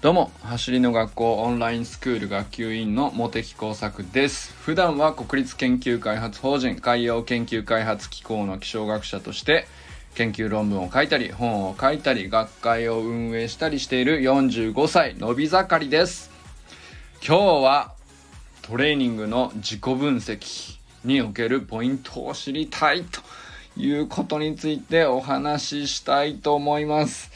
どうも走りの学校オンラインスクール学級委員の茂木耕作です。普段は国立研究開発法人海洋研究開発機構の気象学者として研究論文を書いたり本を書いたり学会を運営したりしている45歳のび盛りです。今日はトレーニングの自己分析におけるポイントを知りたいということについてお話ししたいと思います。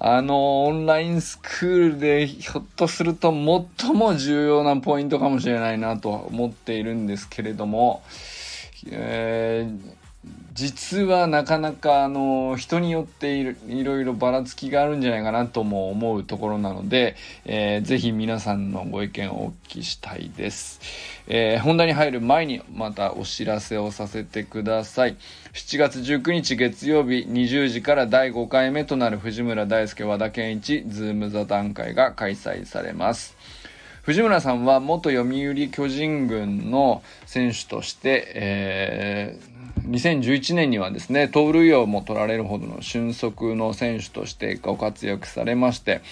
あの、オンラインスクールでひょっとすると最も重要なポイントかもしれないなと思っているんですけれども、えー、実はなかなかあの人によっていろいろばらつきがあるんじゃないかなとも思うところなので、えー、ぜひ皆さんのご意見をお聞きしたいです、えー、本題に入る前にまたお知らせをさせてください。7月19日月曜日20時から第5回目となる藤村大輔和田健一ズーム座談会が開催されます。藤村さんは元読売巨人軍の選手として、えー2011年にはですね盗塁王も取られるほどの俊足の選手としてご活躍されまして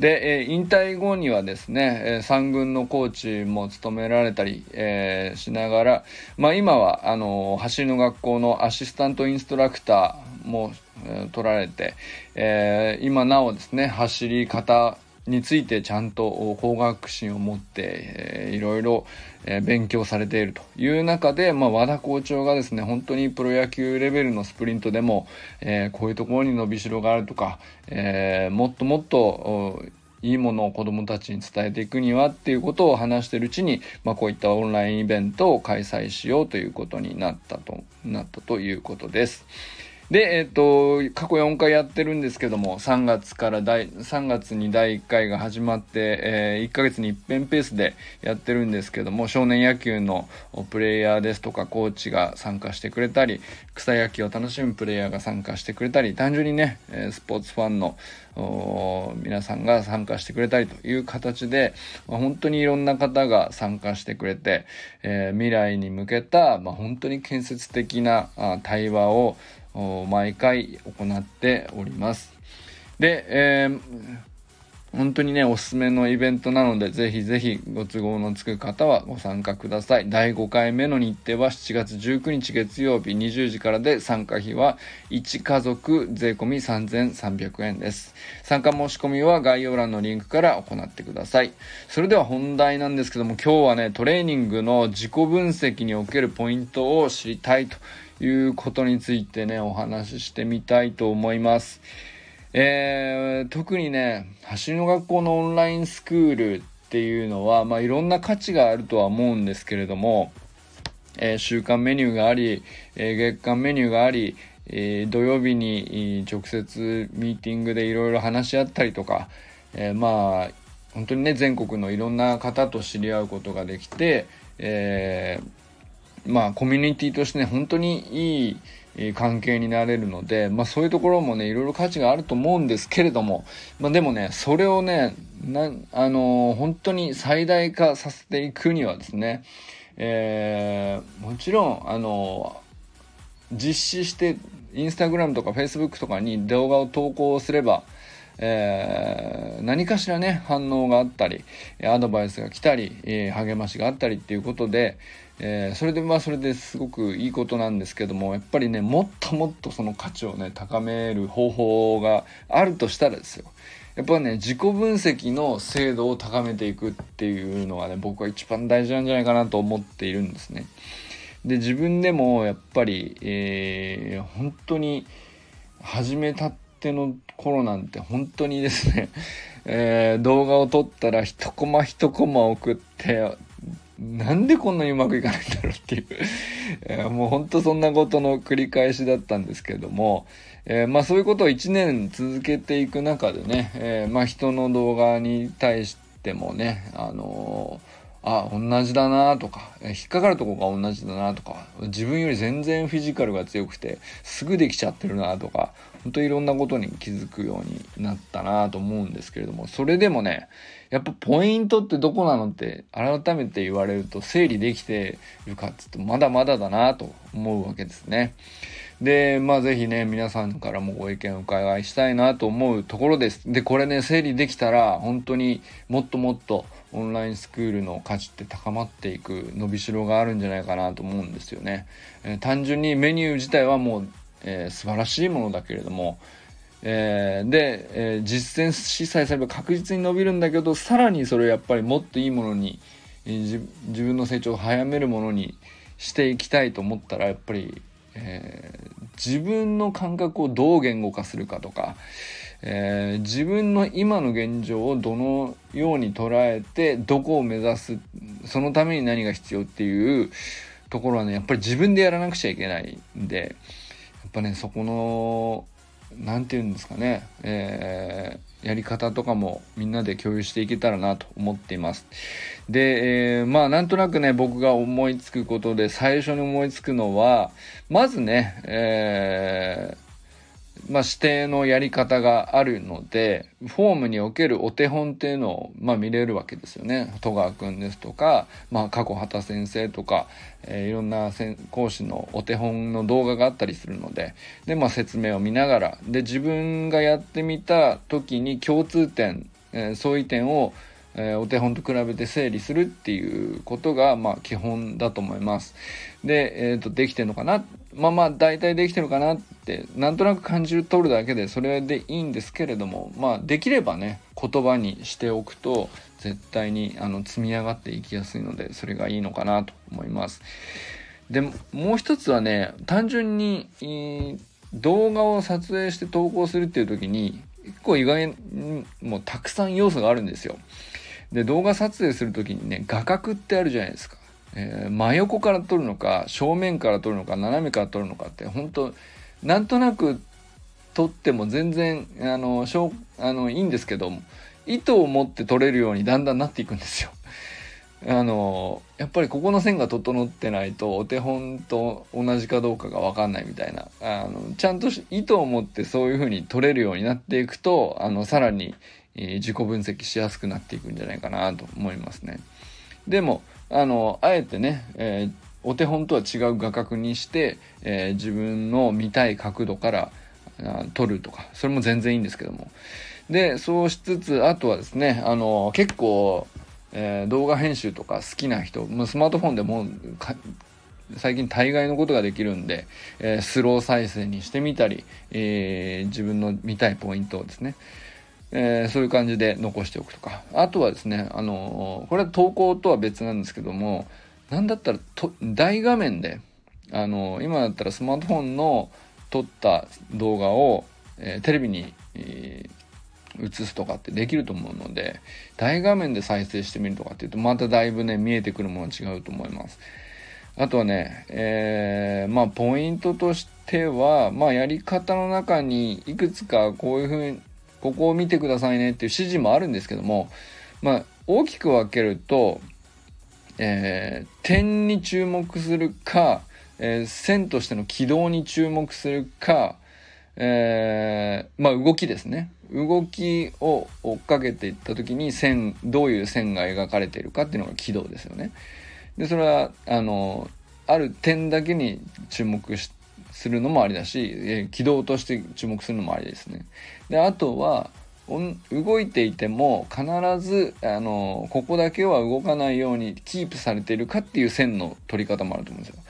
で、えー、引退後にはですね、えー、3軍のコーチも務められたり、えー、しながら、まあ、今はあの走りの学校のアシスタントインストラクターも、えー、取られて、えー、今なおですね走り方についてちゃんと工学心を持って、え、いろいろ、え、勉強されているという中で、まあ、和田校長がですね本当にプロ野球レベルのスプリントでも、えー、こういうところに伸びしろがあるとか、えー、もっともっといいものを子どもたちに伝えていくにはっていうことを話しているうちに、まあ、こういったオンラインイベントを開催しようということになったとなったということです。で、えっ、ー、と、過去4回やってるんですけども、3月から第、3月に第1回が始まって、えー、1ヶ月に一遍ペースでやってるんですけども、少年野球のプレイヤーですとか、コーチが参加してくれたり、草野球を楽しむプレイヤーが参加してくれたり、単純にね、スポーツファンの皆さんが参加してくれたりという形で、まあ、本当にいろんな方が参加してくれて、えー、未来に向けた、まあ、本当に建設的な対話を毎回行っております。で、えー、本当にね、おすすめのイベントなので、ぜひぜひご都合のつく方はご参加ください。第5回目の日程は7月19日月曜日20時からで、参加費は1家族税込3300円です。参加申し込みは概要欄のリンクから行ってください。それでは本題なんですけども、今日はね、トレーニングの自己分析におけるポイントを知りたいということについてね、お話ししてみたいと思います。えー、特にね、走りの学校のオンラインスクールっていうのは、まあ、いろんな価値があるとは思うんですけれども、えー、週間メニューがあり、えー、月間メニューがあり、えー、土曜日に直接ミーティングでいろいろ話し合ったりとか、えまあ本当にね全国のいろんな方と知り合うことができて、えー、まあコミュニティとしてね本当にいい関係になれるので、まあ、そういうところもねいろいろ価値があると思うんですけれども、まあ、でもねそれをねなあのー、本当に最大化させていくにはですね、えー、もちろんあのー、実施してインスタグラムとかフェイスブックとかに動画を投稿すればえー、何かしらね反応があったりアドバイスが来たり、えー、励ましがあったりっていうことで、えー、それでまあそれですごくいいことなんですけどもやっぱりねもっともっとその価値をね高める方法があるとしたらですよやっぱね自己分析の精度を高めていくっていうのがね僕は一番大事なんじゃないかなと思っているんですね。で自分でもやっぱり、えー、本当に始めた手の頃なんて本当にですね、えー、動画を撮ったら一コマ一コマ送ってなんでこんなにうまくいかないんだろうっていう えー、もうほんとそんなことの繰り返しだったんですけども、えー、まあそういうことを1年続けていく中でね、えー、まあ人の動画に対してもね、あのあ、同じだなとか、引っかかるとこが同じだなとか、自分より全然フィジカルが強くて、すぐできちゃってるなとか、本当いろんなことに気づくようになったなと思うんですけれども、それでもね、やっぱポイントってどこなのって改めて言われると整理できてるかっつってまだまだだなと思うわけですね。でまあ是非ね皆さんからもご意見を伺いしたいなと思うところですでこれね整理できたら本当にもっともっとオンラインスクールの価値って高まっていく伸びしろがあるんじゃないかなと思うんですよね、えー、単純にメニュー自体はもう、えー、素晴らしいものだけれどもえー、で、えー、実践しさえすれば確実に伸びるんだけどさらにそれをやっぱりもっといいものに、えー、自分の成長を早めるものにしていきたいと思ったらやっぱり、え自分の感覚をどう言語化するかとか、え自分の今の現状をどのように捉えてどこを目指すそのために何が必要っていうところはねやっぱり自分でやらなくちゃいけないんでっぱねそこの何て言うんですかね、えー、やり方とかもみんなで共有していけたらなと思っています。で、えー、まあなんとなくね僕が思いつくことで最初に思いつくのはまずね、えーまあ、指定のやり方があるのでフォームにおけるお手本っていうのを、まあ、見れるわけですよね戸川君ですとか、まあ、過去畑先生とか、えー、いろんな講師のお手本の動画があったりするのでで、まあ、説明を見ながらで自分がやってみた時に共通点、えー、相違点をえー、お手本と比べて整理するっていうことが、まあ、基本だと思います。で、えーと、できてるのかなまあまあ大体できてるかなってなんとなく感じる取るだけでそれでいいんですけれどもまあできればね言葉にしておくと絶対にあの積み上がっていきやすいのでそれがいいのかなと思います。でもう一つはね単純に、えー、動画を撮影して投稿するっていう時に結構意外にもうたくさん要素があるんですよ。で動画撮影する時にね画角ってあるじゃないですか。えー、真横から撮るのか正面から撮るのか斜めから撮るのかって本当なんとなく撮っても全然あのしょあのいいんですけど意図を持って撮れるようにだんだんなっていくんですよ。あのやっぱりここの線が整ってないとお手本と同じかどうかが分かんないみたいなあのちゃんと意図を持ってそういうふうに撮れるようになっていくとあのさらに、えー、自己分析しやすくなっていくんじゃないかなと思いますね。でもあのあえてね、えー、お手本とは違う画角にして、えー、自分の見たい角度から撮るとかそれも全然いいんですけども。でそうしつつあとはですねあの結構、えー、動画編集とか好きな人もうスマートフォンでも最近大概のことができるんで、えー、スロー再生にしてみたり、えー、自分の見たいポイントをですねえー、そういう感じで残しておくとかあとはですねあのこれは投稿とは別なんですけども何だったらと大画面であの今だったらスマートフォンの撮った動画を、え、テレビに、え、映すとかってできると思うので大画面で再生してみるとかっていうとまただいぶね見えてくるもの違うと思います。あとはね、えー、まあポイントとしては、まあやり方の中にいくつかこういうふうにここを見てくださいねっていう指示もあるんですけども、まあ、大きく分けると、えー、点に注目するか、えー、線としての軌道に注目するか、えー、まあ動きですね。動きを追っかけていった時に線、どういう線が描かれているかっていうのが軌道ですよね。で、それは、あの、ある点だけに注目しするのもありだし、え、軌道として注目するのもありですね。であとは動いていても必ずあのここだけは動かないようにキープされているかっていう線の取り方もあると思うんですよ。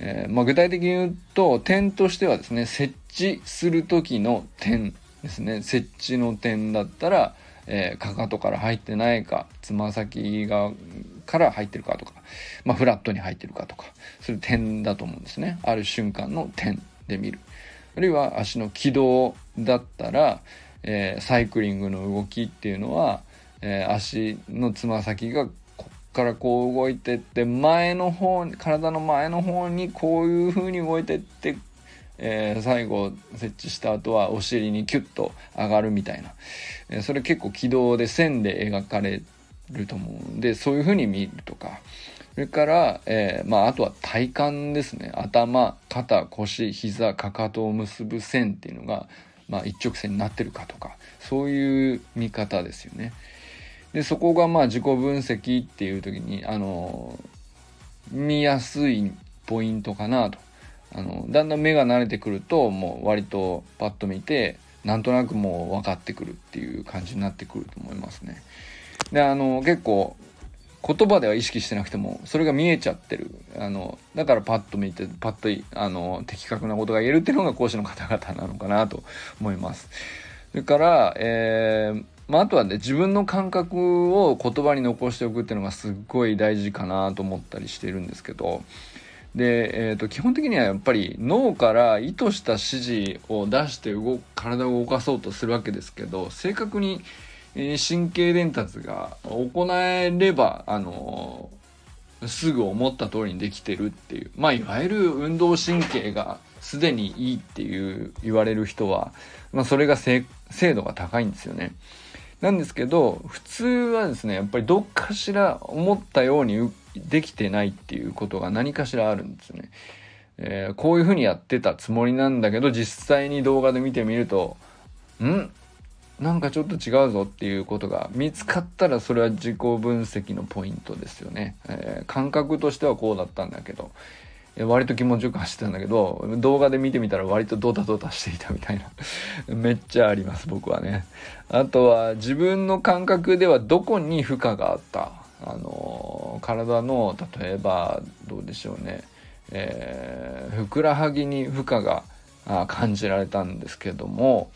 えー、まあ、具体的に言うと点としてはですね設置する時の点ですね設置の点だったら、えー、かかとから入ってないかつま先がから入ってるかとか、まあ、フラットに入ってるかとかそういう点だと思うんですね。ある瞬間の点で見る。あるいは足の軌道だったら、えー、サイクリングの動きっていうのは、えー、足のつま先がこっからこう動いてって前の方に体の前の方にこういう風に動いてって、えー、最後設置した後はお尻にキュッと上がるみたいな、えそれ結構軌道で線で描かれると思うんでそういうふうに見るとか。それから、えー、まあ、あとは体幹ですね。頭肩腰膝かかとを結ぶ線っていうのが、まあ、一直線になってるかとか。そういう見方ですよね。でそこがまあ自己分析っていう時にあの見やすいポイントかなと。あのだんだん目が慣れてくるともう割とパッと見てなんとなくもう分かってくるっていう感じになってくると思いますね。であの結構言葉では意識してなくてもそれが見えちゃってるあのだからパッと見てパッとあの的確なことが言えるっていうのが講師の方々なのかなと思います。それから、えーまあ、あとはね自分の感覚を言葉に残しておくっていうのがすっごい大事かなと思ったりしてるんですけどで、えーと、基本的にはやっぱり脳から意図した指示を出して動体を動かそうとするわけですけど正確に、え、神経伝達が行えればあの、すぐ思った通りにできてるっていうまあいわゆる運動神経がすでにいいっていう言われる人は、まあ、それが精度が高いんですよね。なんですけど普通はですねやっぱりどっかしら思ったようにできてないっていうことが何かしらあるんですよね。えー、こういうふうにやってたつもりなんだけど実際に動画で見てみるとん？なんかちょっと違うぞっていうことが見つかったらそれは自己分析のポイントですよね。えー、感覚としてはこうだったんだけどえ割と気持ちよく走ってたんだけど動画で見てみたら割とドタドタしていたみたいな めっちゃあります僕はねあとは自分の感覚ではどこに負荷があった？あの体の例えばどうでしょうね、えー、ふくらはぎに負荷が感じられたんですけども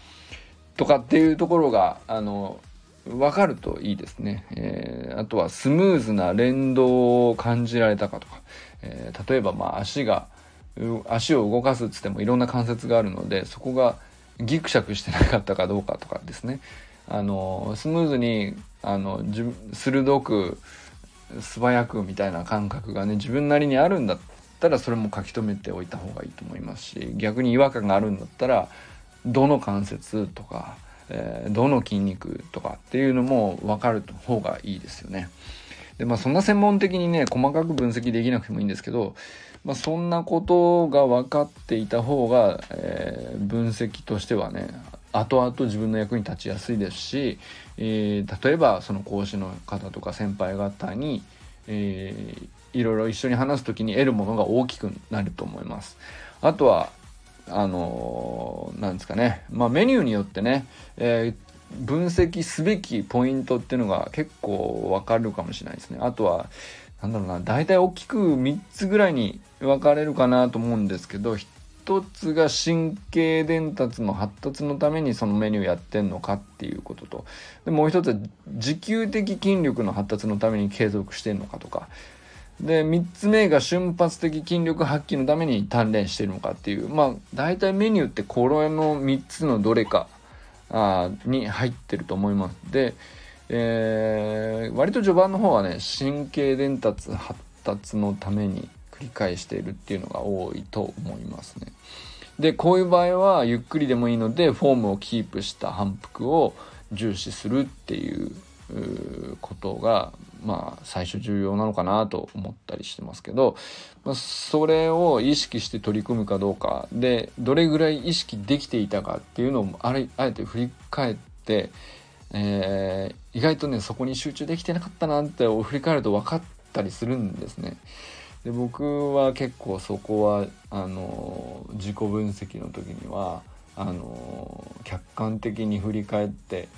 とかっていうところがあの分かるといいですね、えー、あとはスムーズな連動を感じられたかとか。えー、例えばまあ足が足を動かすっつってもいろんな関節があるのでそこがギクシャクしてなかったかどうかとかですね。あのスムーズにあの鋭く素早くみたいな感覚がね自分なりにあるんだったらそれも書き留めておいた方がいいと思いますし逆に違和感があるんだったらどの関節とか、えー、どの筋肉とかっていうのも分かる方がいいですよね。でまあそんな専門的にね細かく分析できなくてもいいんですけど、まあ、そんなことが分かっていた方が、えー、分析としてはね後々自分の役に立ちやすいですし、えー、例えばその講師の方とか先輩方に、えー、いろいろ一緒に話す時に得るものが大きくなると思います。あとはあのー、なんですかね、まあ、メニューによってね、えー、分析すべきポイントっていうのが結構わかるかもしれないですね。あとは、なんだろうな、大体大きく3つぐらいに分かれるかなと思うんですけど、1つが神経伝達の発達のためにそのメニューやってんのかっていうことと、でもう一つは持久的筋力の発達のために継続してんのかとか、で3つ目が瞬発的筋力発揮のために鍛錬してるのかっていう。まあ大体メニューってこれの3つのどれかあに入ってると思います。で、えー、割と序盤の方はね神経伝達発達のために繰り返しているっていうのが多いと思いますね。でこういう場合はゆっくりでもいいのでフォームをキープした反復を重視するっていうことがまあ最初重要なのかなと思ったりしてますけど、まあ、それを意識して取り組むかどうかでどれぐらい意識できていたかっていうのをあれあえて振り返って、えー、意外とねそこに集中できてなかったなって振り返ると分かったりするんですね。で僕は結構そこはあの自己分析の時にはあの客観的に振り返って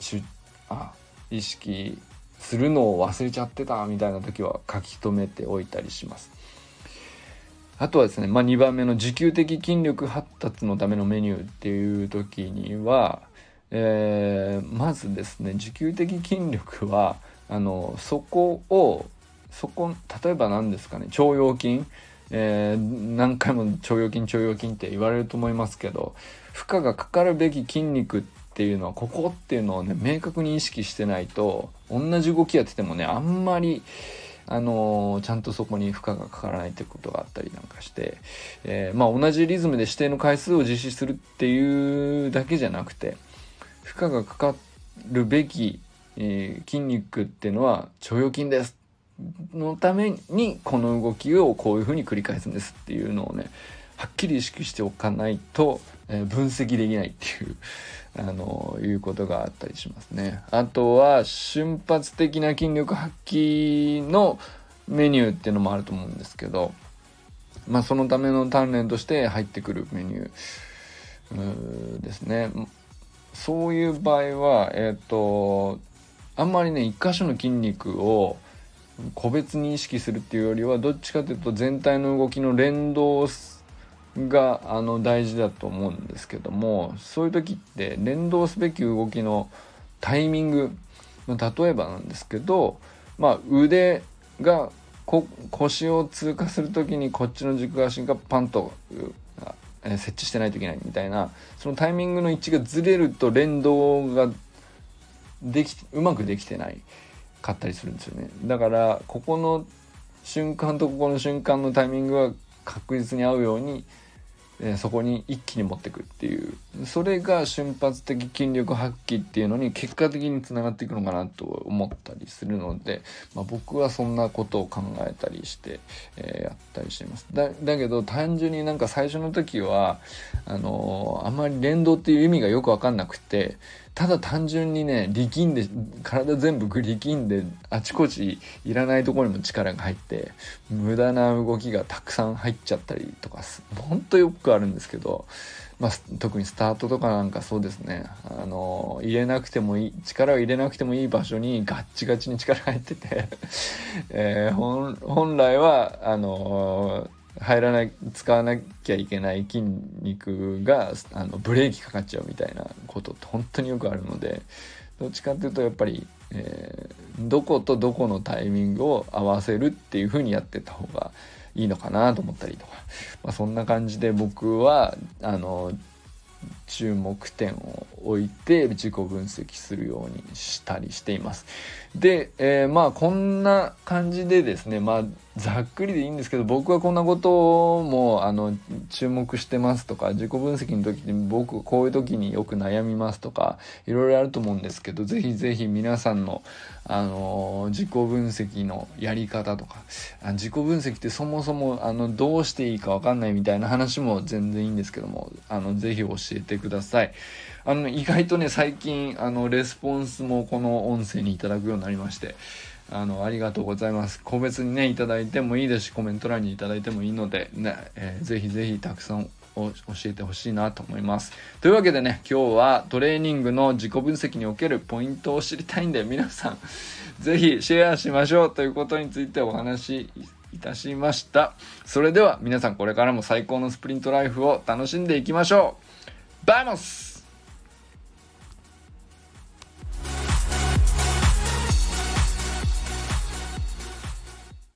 しあ意識するのを忘れちゃってたみたいな時は書き留めておいたりします。あとはですね、まあ、2番目の持久的筋力発達のためのメニューっていう時には、えー、まずですね持久的筋力はあのそこをそこ例えば何ですかね腸腰筋、えー、何回も腸腰筋腸腰筋って言われると思いますけど負荷がかかるべき筋肉っていうのはここっていうのをね明確に意識してないと同じ動きやっててもねあんまりあのー、ちゃんとそこに負荷がかからないってことがあったりなんかして、えー、まあ同じリズムで指定の回数を実施するっていうだけじゃなくて負荷がかかるべき、えー、筋肉っていうのは腸腰筋ですのためにこの動きをこういうふうに繰り返すんですっていうのをねはっきり意識しておかないと、えー、分析できないっていう あのいうことがあったりしますね。あとは瞬発的な筋力発揮のメニューっていうのもあると思うんですけどまあ、そのための鍛錬として入ってくるメニューですね。そういう場合は、えっ、ー、と、あんまりね、一箇所の筋肉を個別に意識するっていうよりは、どっちかというと全体の動きの連動があの大事だと思うんですけども、そういう時って連動すべき動きのタイミング、例えばなんですけど、まあ、腕が腰を通過する時にこっちの軸足がパンと、設置してないといけないみたいなそのタイミングの位置がずれると連動ができうまくできてない。かったりするんですよね。だからここの瞬間とここの瞬間のタイミングは確実に合うようにえそこに一気に持ってくっていう。それが瞬発的筋力発揮っていうのに結果的につながっていくのかなと思ったりするので、まあ、僕はそんなことを考えたりして、え、やったりしています。だだけど単純になんか最初の時はあのー、あんまり連動っていう意味がよく分かんなくてただ単純にね力んで体全部力んであちこちいらないところにも力が入って無駄な動きがたくさん入っちゃったりとかほんとよくあるんですけど、まあ、特にスタートとかなんかそうですね。あの入れなくてもいい力を入れなくてもいい場所にガッチガチに力入ってて えー、本来はあの入らない使わなきゃいけない筋肉があのブレーキかかっちゃうみたいなことって本当によくあるのでどっちかっていうとやっぱり、えー、どことどこのタイミングを合わせるっていう風にやってた方がいいのかなと思ったりとか、まあ、そんな感じで僕はあの注目点を置いて自己分析するようにしたりしています。で、えー、まあこんな感じでですねまあざっくりでいいんですけど僕はこんなこともあの注目してますとか自己分析の時に僕こういう時によく悩みますとかいろいろあると思うんですけどぜひぜひ皆さんのあの自己分析のやり方とか自己分析ってそもそもあのどうしていいか分かんないみたいな話も全然いいんですけどもあのぜひ教えててください。あの意外とね最近あのレスポンスもこの音声にいただくようになりましてあのありがとうございます。個別にねいただいてもいいですしコメント欄にいただいてもいいのでね、えー、ぜひぜひたくさん教えてほしいなと思います。というわけでね今日はトレーニングの自己分析におけるポイントを知りたいんで皆さんぜひシェアしましょう。ということについてお話しいたしました。それでは皆さんこれからも最高のスプリントライフを楽しんでいきましょう。バイモス